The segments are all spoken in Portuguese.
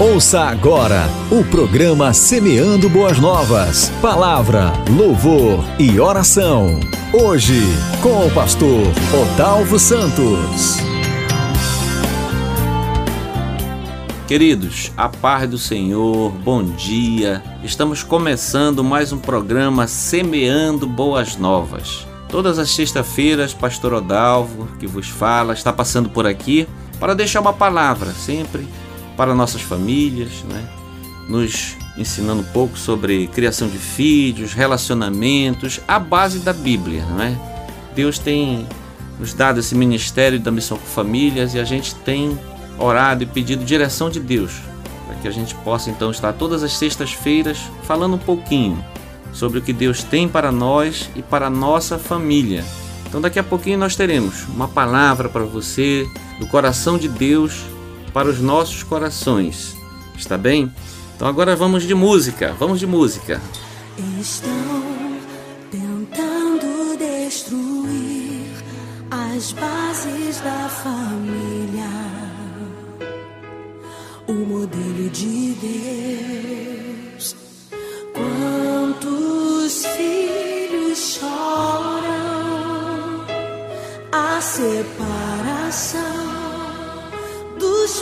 Ouça agora o programa Semeando Boas Novas. Palavra, louvor e oração. Hoje, com o pastor Odalvo Santos. Queridos, a paz do Senhor, bom dia. Estamos começando mais um programa Semeando Boas Novas. Todas as sextas-feiras, Pastor Odalvo, que vos fala, está passando por aqui para deixar uma palavra, sempre para nossas famílias, né? nos ensinando um pouco sobre criação de filhos, relacionamentos, a base da Bíblia. Não é? Deus tem nos dado esse ministério da missão com famílias e a gente tem orado e pedido direção de Deus para que a gente possa então estar todas as sextas-feiras falando um pouquinho sobre o que Deus tem para nós e para a nossa família. Então daqui a pouquinho nós teremos uma palavra para você do coração de Deus para os nossos corações. Está bem? Então agora vamos de música. Vamos de música. Estão tentando destruir as bases da família. O modelo de Deus. Quantos filhos choram a separação?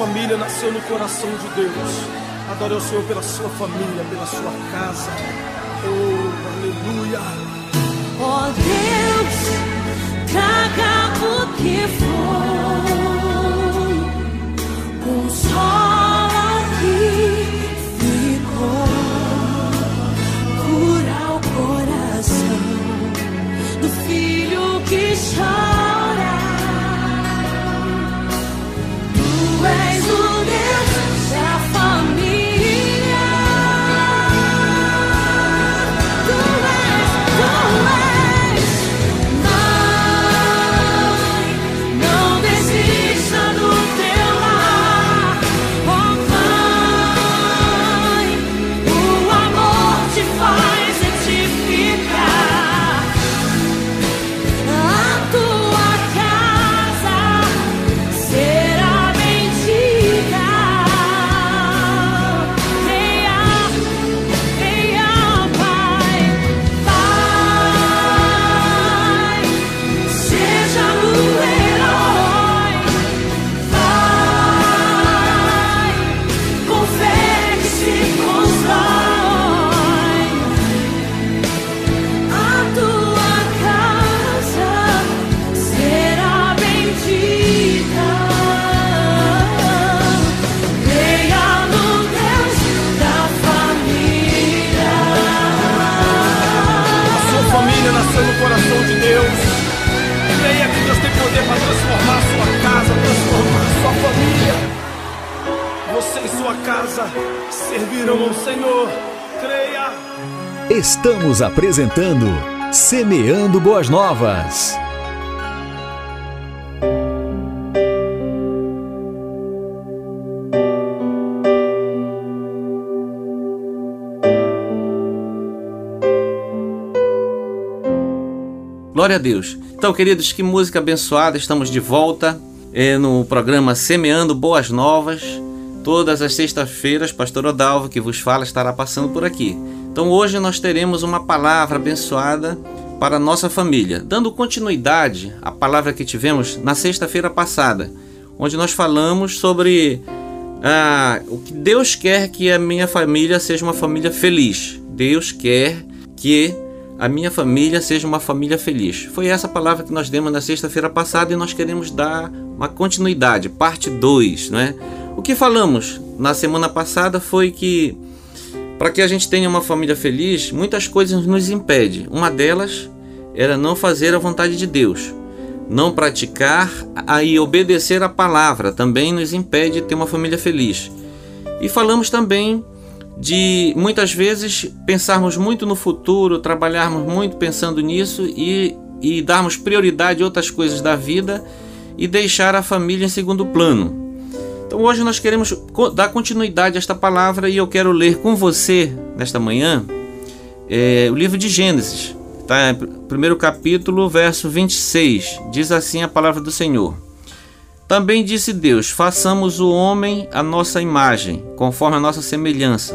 família nasceu no coração de Deus. Adore o Senhor pela sua família, pela sua casa. Oh, aleluia. Oh Deus, traga o que for, consola que ficou, cura o coração do filho que chora. Estamos apresentando Semeando Boas Novas. Glória a Deus. Então, queridos, que música abençoada. Estamos de volta é, no programa Semeando Boas Novas. Todas as sextas-feiras, Pastor Odalvo, que vos fala, estará passando por aqui. Então, hoje nós teremos uma palavra abençoada para a nossa família, dando continuidade à palavra que tivemos na sexta-feira passada, onde nós falamos sobre ah, o que Deus quer que a minha família seja uma família feliz. Deus quer que a minha família seja uma família feliz. Foi essa palavra que nós demos na sexta-feira passada e nós queremos dar uma continuidade, parte 2, né? O que falamos na semana passada foi que para que a gente tenha uma família feliz, muitas coisas nos impedem. Uma delas era não fazer a vontade de Deus. Não praticar e obedecer a palavra também nos impede de ter uma família feliz. E falamos também de muitas vezes pensarmos muito no futuro, trabalharmos muito pensando nisso e, e darmos prioridade a outras coisas da vida e deixar a família em segundo plano. Então hoje nós queremos dar continuidade a esta palavra e eu quero ler com você nesta manhã é, o livro de Gênesis, tá? primeiro capítulo, verso 26. Diz assim a palavra do Senhor. Também disse Deus: Façamos o homem a nossa imagem, conforme a nossa semelhança.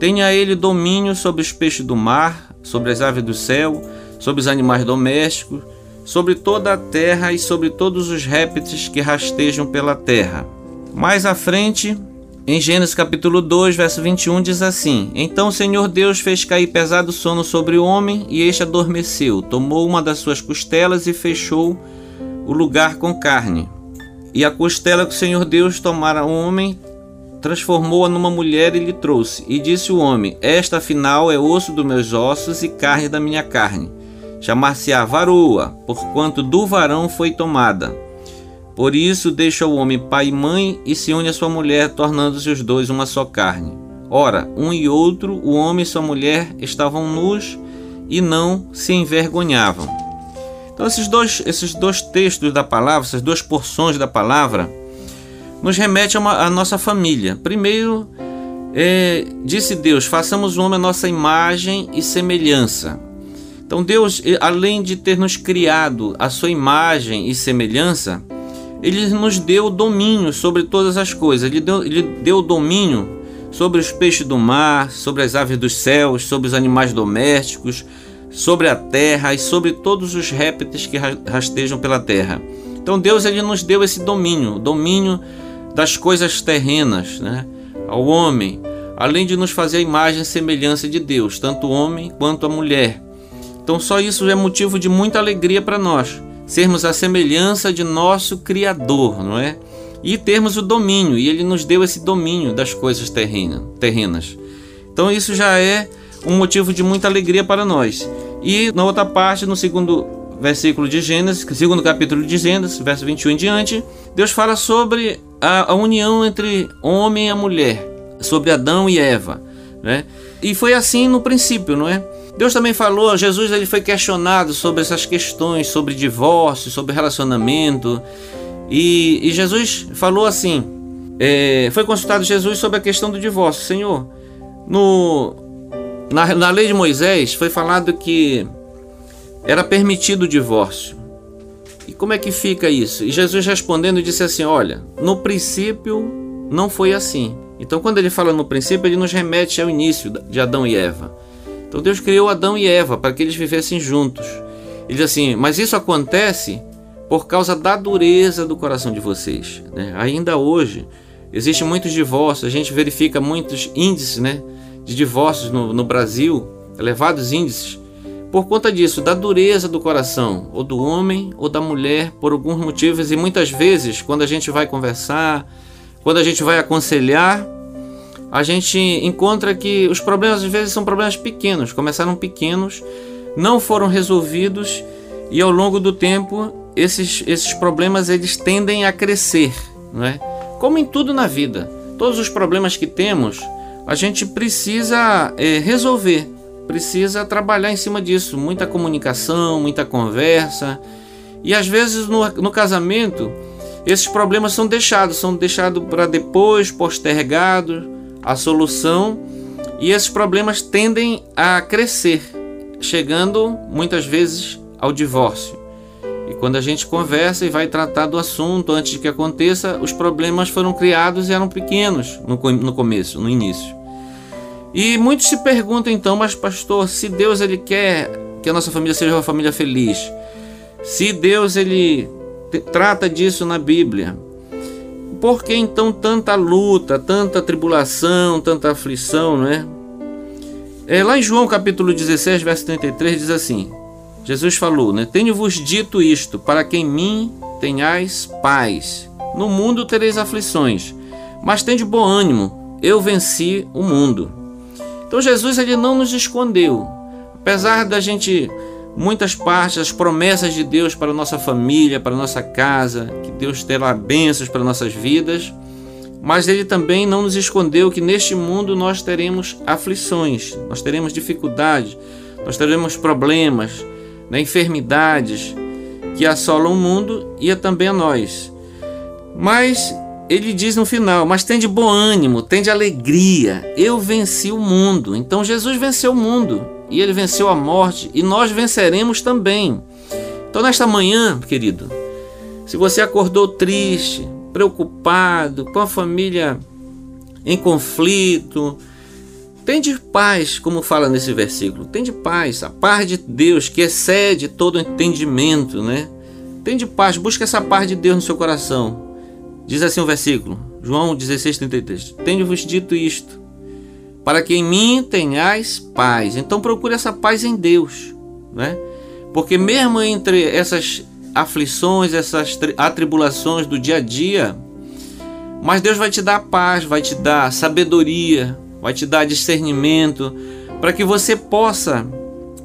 Tenha ele domínio sobre os peixes do mar, sobre as aves do céu, sobre os animais domésticos, sobre toda a terra e sobre todos os répteis que rastejam pela terra. Mais à frente, em Gênesis capítulo 2, verso 21, diz assim: Então o Senhor Deus fez cair pesado sono sobre o homem, e este adormeceu. Tomou uma das suas costelas e fechou o lugar com carne. E a costela que o Senhor Deus tomara ao homem, transformou-a numa mulher e lhe trouxe. E disse o homem: Esta afinal é osso dos meus ossos e carne da minha carne. Chamar-se-á varoa, porquanto do varão foi tomada. Por isso deixa o homem pai e mãe e se une à sua mulher, tornando-se os dois uma só carne. Ora, um e outro, o homem e sua mulher, estavam nus e não se envergonhavam. Então, esses dois, esses dois textos da palavra, essas duas porções da palavra, nos remete a, uma, a nossa família. Primeiro, é, disse Deus: façamos o homem a nossa imagem e semelhança. Então, Deus, além de ter nos criado a sua imagem e semelhança, ele nos deu domínio sobre todas as coisas. Ele deu, ele deu domínio sobre os peixes do mar, sobre as aves dos céus, sobre os animais domésticos, sobre a terra e sobre todos os répteis que rastejam pela terra. Então Deus ele nos deu esse domínio, domínio das coisas terrenas, né, ao homem, além de nos fazer a imagem e semelhança de Deus, tanto o homem quanto a mulher. Então só isso é motivo de muita alegria para nós sermos a semelhança de nosso Criador, não é? E termos o domínio, e Ele nos deu esse domínio das coisas terrenas. Então isso já é um motivo de muita alegria para nós. E na outra parte, no segundo versículo de Gênesis, segundo capítulo de Gênesis, verso 21 em diante, Deus fala sobre a, a união entre homem e mulher, sobre Adão e Eva, né? E foi assim no princípio, não é? Deus também falou, Jesus ele foi questionado sobre essas questões, sobre divórcio, sobre relacionamento. E, e Jesus falou assim: é, foi consultado Jesus sobre a questão do divórcio. Senhor, no, na, na lei de Moisés foi falado que era permitido o divórcio. E como é que fica isso? E Jesus respondendo disse assim: Olha, no princípio não foi assim. Então, quando ele fala no princípio, ele nos remete ao início de Adão e Eva. Então Deus criou Adão e Eva para que eles vivessem juntos. Ele diz assim: Mas isso acontece por causa da dureza do coração de vocês. Né? Ainda hoje, existem muitos divórcios, a gente verifica muitos índices né, de divórcios no, no Brasil, elevados índices, por conta disso, da dureza do coração, ou do homem ou da mulher, por alguns motivos, e muitas vezes, quando a gente vai conversar, quando a gente vai aconselhar, a gente encontra que os problemas às vezes são problemas pequenos, começaram pequenos, não foram resolvidos e ao longo do tempo esses, esses problemas eles tendem a crescer, não é? Como em tudo na vida, todos os problemas que temos a gente precisa é, resolver, precisa trabalhar em cima disso, muita comunicação, muita conversa e às vezes no, no casamento esses problemas são deixados, são deixados para depois, postergados a solução e esses problemas tendem a crescer, chegando muitas vezes ao divórcio. E quando a gente conversa e vai tratar do assunto antes de que aconteça, os problemas foram criados e eram pequenos no, no começo, no início. E muitos se perguntam então, mas pastor, se Deus ele quer que a nossa família seja uma família feliz, se Deus ele trata disso na Bíblia, por que então tanta luta, tanta tribulação, tanta aflição, não é? é lá em João capítulo 16, verso 33 diz assim: Jesus falou, né? Tenho-vos dito isto, para que em mim tenhais paz. No mundo tereis aflições, mas tende bom ânimo, eu venci o mundo. Então Jesus ele não nos escondeu. Apesar da gente muitas partes, as promessas de Deus para nossa família, para nossa casa, que Deus terá bênçãos para nossas vidas, mas ele também não nos escondeu que neste mundo nós teremos aflições, nós teremos dificuldades, nós teremos problemas, né, enfermidades que assolam o mundo e também a nós. Mas ele diz no final: Mas tem de bom ânimo, tem de alegria, eu venci o mundo. Então Jesus venceu o mundo e ele venceu a morte e nós venceremos também. Então, nesta manhã, querido, se você acordou triste, preocupado, com a família em conflito, tem de paz, como fala nesse versículo. Tem de paz, a paz de Deus que excede todo entendimento, né? Tem de paz, busca essa paz de Deus no seu coração. Diz assim o versículo, João 16, 33. Tenho-vos dito isto, para que em mim tenhais paz. Então procure essa paz em Deus, né? Porque mesmo entre essas aflições, essas atribulações do dia a dia, mas Deus vai te dar paz, vai te dar sabedoria, vai te dar discernimento para que você possa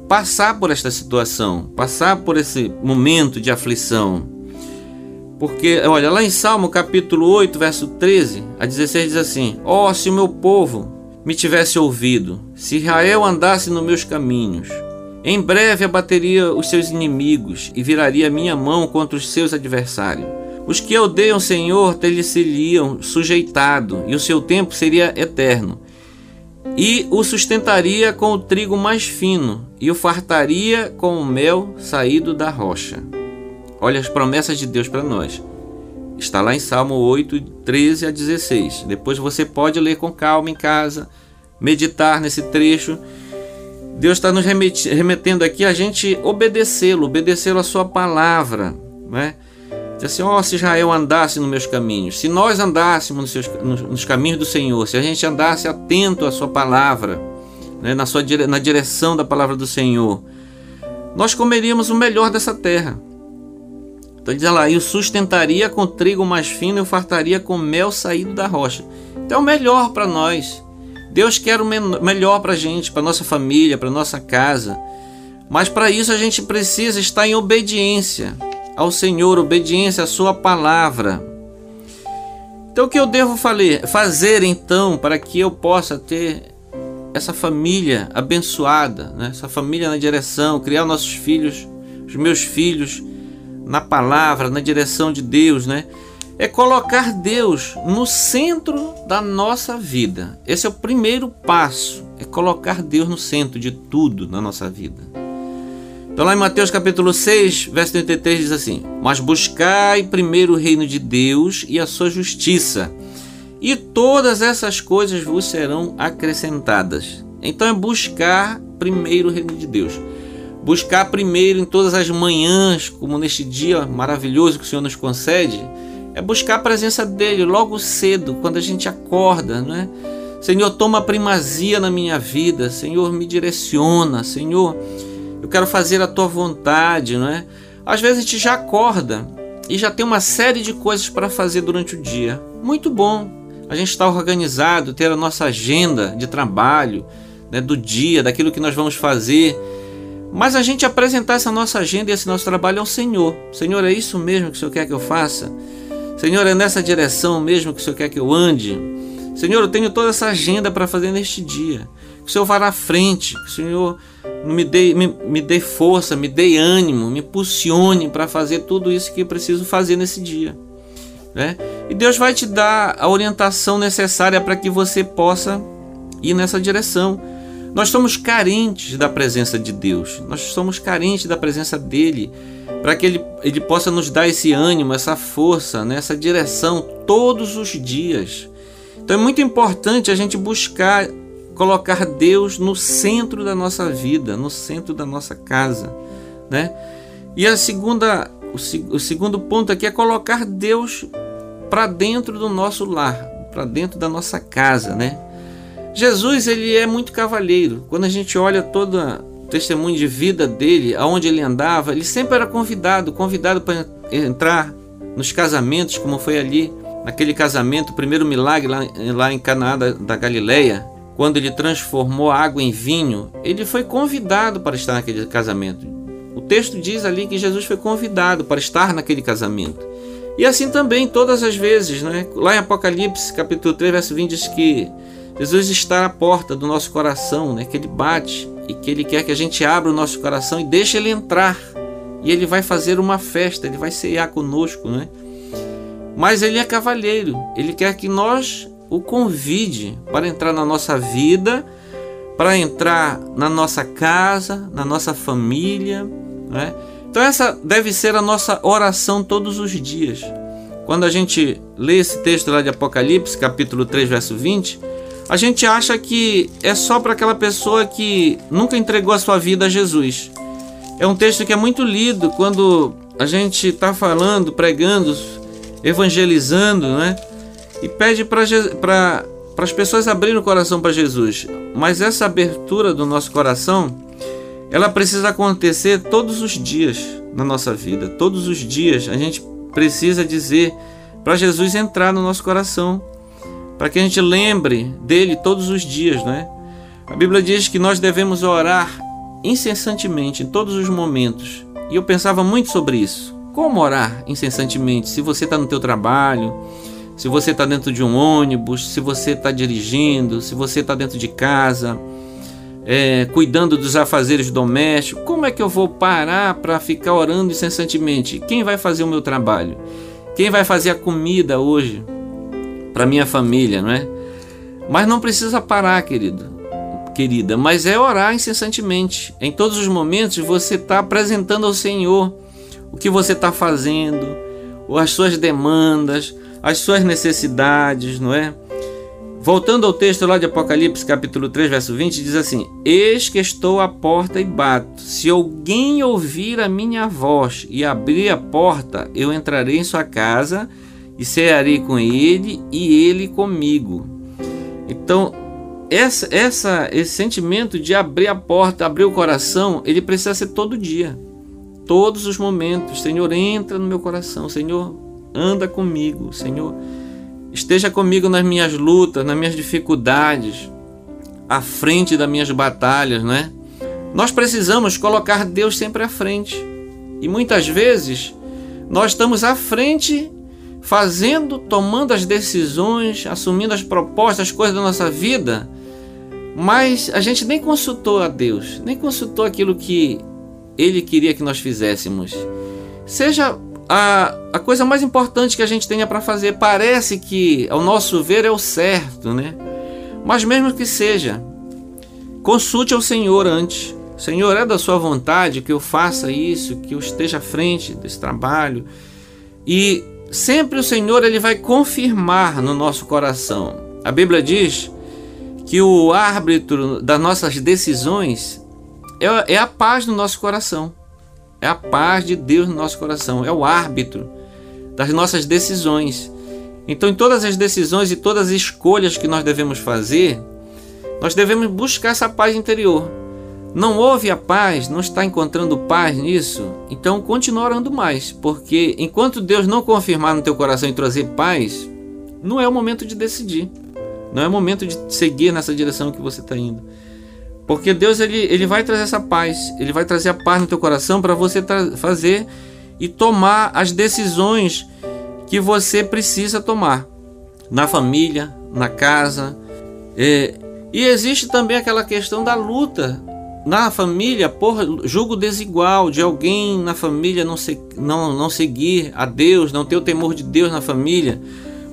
passar por esta situação, passar por esse momento de aflição. Porque, olha, lá em Salmo capítulo 8, verso 13 a 16 diz assim: Ó, oh, se o meu povo me tivesse ouvido, se Israel andasse nos meus caminhos, em breve abateria os seus inimigos e viraria minha mão contra os seus adversários. Os que odeiam o Senhor ter-lhe-seriam sujeitado, e o seu tempo seria eterno e o sustentaria com o trigo mais fino, e o fartaria com o mel saído da rocha. Olha as promessas de Deus para nós. Está lá em Salmo 8, 13 a 16. Depois você pode ler com calma em casa, meditar nesse trecho. Deus está nos remetendo aqui a gente obedecê-lo, obedecê-lo a sua palavra. Né? Diz assim: ó, oh, se Israel andasse nos meus caminhos, se nós andássemos nos, seus, nos, nos, caminhos do Senhor, se a gente andasse atento à Sua palavra, né, na, sua, na direção da palavra do Senhor, nós comeríamos o melhor dessa terra. Então diz lá, e o sustentaria com trigo mais fino e o fartaria com mel saído da rocha. Então é o melhor para nós. Deus quer o melhor para a gente, para nossa família, para nossa casa. Mas para isso a gente precisa estar em obediência ao Senhor, obediência à Sua palavra. Então, o que eu devo fazer então para que eu possa ter essa família abençoada, né? essa família na direção, criar nossos filhos, os meus filhos na palavra, na direção de Deus, né? É colocar Deus no centro da nossa vida. Esse é o primeiro passo, é colocar Deus no centro de tudo na nossa vida. Então, lá em Mateus capítulo 6, verso 33 diz assim: Mas buscai primeiro o reino de Deus e a sua justiça, e todas essas coisas vos serão acrescentadas. Então, é buscar primeiro o reino de Deus. Buscar primeiro em todas as manhãs, como neste dia maravilhoso que o Senhor nos concede, é buscar a presença dele logo cedo, quando a gente acorda, não é? Senhor, toma primazia na minha vida, Senhor, me direciona, Senhor eu quero fazer a tua vontade, não é? Às vezes a gente já acorda e já tem uma série de coisas para fazer durante o dia. Muito bom. A gente está organizado, ter a nossa agenda de trabalho, né, do dia, daquilo que nós vamos fazer. Mas a gente apresentar essa nossa agenda e esse nosso trabalho ao Senhor. Senhor, é isso mesmo que o Senhor quer que eu faça? Senhor, é nessa direção mesmo que o Senhor quer que eu ande? Senhor, eu tenho toda essa agenda para fazer neste dia. Que o Senhor vá na frente, que o Senhor me dê, me, me dê força, me dê ânimo, me impulsione para fazer tudo isso que eu preciso fazer nesse dia. Né? E Deus vai te dar a orientação necessária para que você possa ir nessa direção. Nós somos carentes da presença de Deus, nós somos carentes da presença dele, para que ele, ele possa nos dar esse ânimo, essa força, né, essa direção todos os dias. Então é muito importante a gente buscar colocar Deus no centro da nossa vida, no centro da nossa casa, né? E a segunda, o, o segundo ponto aqui é colocar Deus para dentro do nosso lar, para dentro da nossa casa, né? Jesus ele é muito cavalheiro. Quando a gente olha todo o testemunho de vida dele, aonde ele andava, ele sempre era convidado, convidado para entrar nos casamentos, como foi ali naquele casamento, o primeiro milagre lá, lá em Canaã da, da Galileia, quando ele transformou água em vinho, ele foi convidado para estar naquele casamento. O texto diz ali que Jesus foi convidado para estar naquele casamento. E assim também todas as vezes, né? Lá em Apocalipse, capítulo 3, verso 20 diz que Jesus está à porta do nosso coração, né? Que ele bate e que ele quer que a gente abra o nosso coração e deixe ele entrar. E ele vai fazer uma festa, ele vai ceiar conosco, né? Mas ele é cavalheiro, ele quer que nós o convide para entrar na nossa vida, para entrar na nossa casa, na nossa família, né? Então essa deve ser a nossa oração todos os dias. Quando a gente lê esse texto lá de Apocalipse, capítulo 3, verso 20, a gente acha que é só para aquela pessoa que nunca entregou a sua vida a Jesus. É um texto que é muito lido quando a gente está falando, pregando, evangelizando, né? E pede para as pessoas abrirem o coração para Jesus. Mas essa abertura do nosso coração, ela precisa acontecer todos os dias na nossa vida. Todos os dias a gente precisa dizer para Jesus entrar no nosso coração para que a gente lembre dele todos os dias, né? A Bíblia diz que nós devemos orar incessantemente em todos os momentos. E eu pensava muito sobre isso. Como orar incessantemente? Se você está no teu trabalho, se você está dentro de um ônibus, se você está dirigindo, se você está dentro de casa, é, cuidando dos afazeres domésticos, como é que eu vou parar para ficar orando incessantemente? Quem vai fazer o meu trabalho? Quem vai fazer a comida hoje? Para minha família, não é? Mas não precisa parar, querido, querida, mas é orar incessantemente. Em todos os momentos você está apresentando ao Senhor o que você está fazendo, as suas demandas, as suas necessidades, não é? Voltando ao texto lá de Apocalipse, capítulo 3, verso 20, diz assim: Eis que estou à porta e bato. Se alguém ouvir a minha voz e abrir a porta, eu entrarei em sua casa e cearei com ele e ele comigo. Então, essa, essa, esse sentimento de abrir a porta, abrir o coração, ele precisa ser todo dia, todos os momentos. Senhor, entra no meu coração, Senhor, anda comigo, Senhor, esteja comigo nas minhas lutas, nas minhas dificuldades, à frente das minhas batalhas, né? Nós precisamos colocar Deus sempre à frente. E muitas vezes nós estamos à frente fazendo, tomando as decisões, assumindo as propostas, as coisas da nossa vida, mas a gente nem consultou a Deus, nem consultou aquilo que Ele queria que nós fizéssemos. Seja a, a coisa mais importante que a gente tenha para fazer, parece que, ao nosso ver, é o certo, né? Mas mesmo que seja, consulte ao Senhor antes. Senhor, é da sua vontade que eu faça isso, que eu esteja à frente desse trabalho. E sempre o Senhor ele vai confirmar no nosso coração. A Bíblia diz que o árbitro das nossas decisões é, é a paz no nosso coração. É a paz de Deus no nosso coração. É o árbitro das nossas decisões. Então, em todas as decisões e todas as escolhas que nós devemos fazer, nós devemos buscar essa paz interior não houve a paz, não está encontrando paz nisso, então continua orando mais, porque enquanto Deus não confirmar no teu coração e trazer paz, não é o momento de decidir, não é o momento de seguir nessa direção que você está indo. Porque Deus ele, ele vai trazer essa paz, ele vai trazer a paz no teu coração para você fazer e tomar as decisões que você precisa tomar na família, na casa. É, e existe também aquela questão da luta na família por julgo desigual de alguém na família não, se, não, não seguir a Deus, não ter o temor de Deus na família.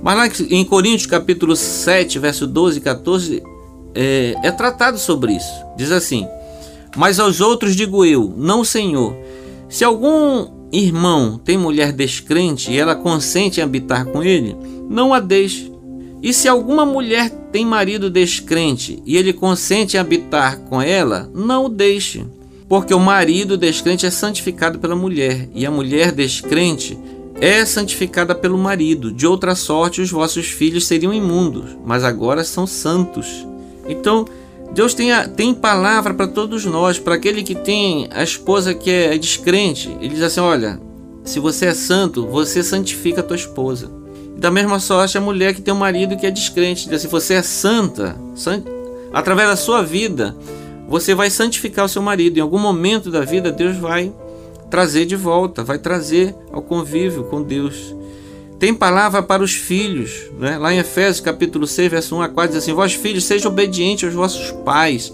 Mas lá em Coríntios capítulo 7, verso 12 e 14, é, é tratado sobre isso. Diz assim: Mas aos outros digo eu, não Senhor. Se algum irmão tem mulher descrente e ela consente em habitar com ele, não a deixe. E se alguma mulher tem marido descrente e ele consente em habitar com ela, não o deixe. Porque o marido descrente é santificado pela mulher, e a mulher descrente é santificada pelo marido. De outra sorte, os vossos filhos seriam imundos, mas agora são santos. Então, Deus tem, a, tem palavra para todos nós, para aquele que tem a esposa que é descrente. Ele diz assim: Olha, se você é santo, você santifica a tua esposa. Da mesma sorte, a mulher que tem um marido que é descrente. Diz assim: Você é santa, sant... através da sua vida, você vai santificar o seu marido. Em algum momento da vida, Deus vai trazer de volta, vai trazer ao convívio com Deus. Tem palavra para os filhos, né? lá em Efésios capítulo 6, verso 1 a 4, diz assim: Vós filhos, sejam obedientes aos vossos pais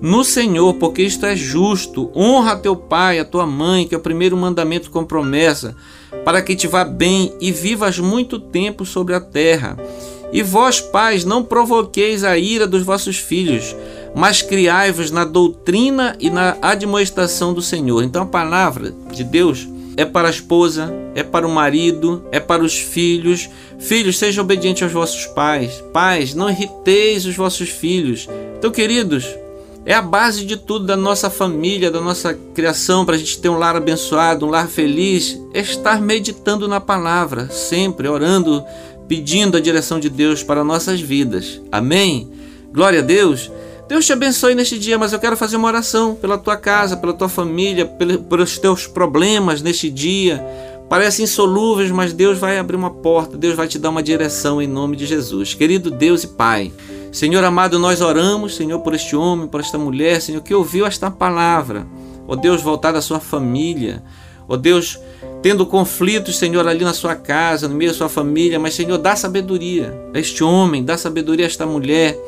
no Senhor, porque isto é justo. Honra teu pai, a tua mãe, que é o primeiro mandamento com promessa, para que te vá bem e vivas muito tempo sobre a terra. E vós, pais, não provoqueis a ira dos vossos filhos, mas criai-vos na doutrina e na admoestação do Senhor. Então a palavra de Deus é para a esposa, é para o marido, é para os filhos. Filhos, sejam obedientes aos vossos pais. Pais, não irriteis os vossos filhos. Então, queridos, é a base de tudo da nossa família, da nossa criação, para a gente ter um lar abençoado, um lar feliz, é estar meditando na palavra, sempre orando, pedindo a direção de Deus para nossas vidas. Amém? Glória a Deus. Deus te abençoe neste dia, mas eu quero fazer uma oração pela tua casa, pela tua família, pelos teus problemas neste dia. Parecem insolúveis, mas Deus vai abrir uma porta, Deus vai te dar uma direção em nome de Jesus. Querido Deus e Pai, Senhor amado, nós oramos, Senhor, por este homem, por esta mulher, Senhor, que ouviu esta palavra. Ó Deus, voltada à sua família. Ó Deus, tendo conflitos, Senhor, ali na sua casa, no meio da sua família, mas, Senhor, dá sabedoria a este homem, dá sabedoria a esta mulher.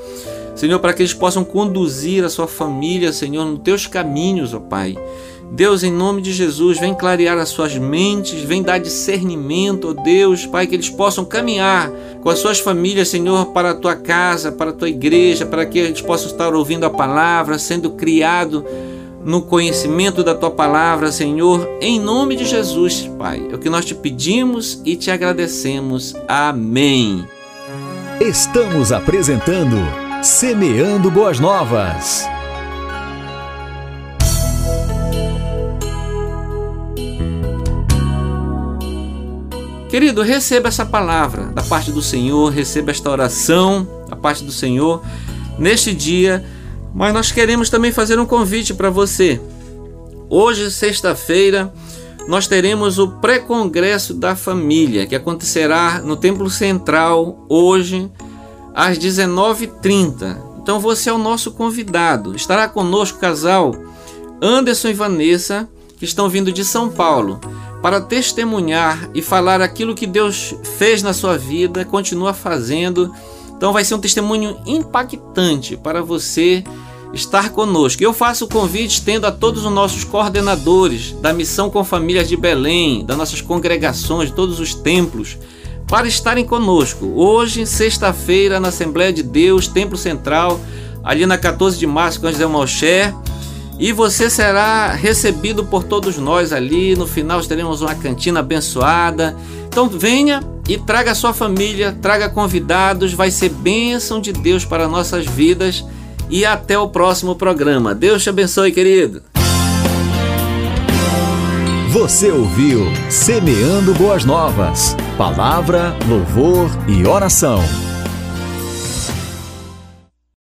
Senhor, para que eles possam conduzir a sua família, Senhor, nos teus caminhos, ó Pai. Deus, em nome de Jesus, vem clarear as suas mentes, vem dar discernimento, ó Deus, Pai, que eles possam caminhar com as suas famílias, Senhor, para a tua casa, para a tua igreja, para que eles possam estar ouvindo a palavra, sendo criado no conhecimento da tua palavra, Senhor, em nome de Jesus, Pai. É o que nós te pedimos e te agradecemos. Amém. Estamos apresentando Semeando Boas Novas. Querido, receba essa palavra da parte do Senhor, receba esta oração da parte do Senhor neste dia, mas nós queremos também fazer um convite para você. Hoje, sexta-feira, nós teremos o pré-congresso da família, que acontecerá no Templo Central hoje, às 19h30. Então você é o nosso convidado. Estará conosco o casal Anderson e Vanessa, que estão vindo de São Paulo, para testemunhar e falar aquilo que Deus fez na sua vida, continua fazendo. Então vai ser um testemunho impactante para você estar conosco. Eu faço o convite estendo a todos os nossos coordenadores da Missão com Famílias de Belém, das nossas congregações, de todos os templos para estarem conosco. Hoje, sexta-feira, na Assembleia de Deus, Templo Central, ali na 14 de março, com José Malcher. E você será recebido por todos nós ali. No final teremos uma cantina abençoada. Então venha e traga sua família, traga convidados, vai ser bênção de Deus para nossas vidas. E até o próximo programa. Deus te abençoe, querido. Você ouviu Semeando Boas Novas. Palavra, louvor e oração.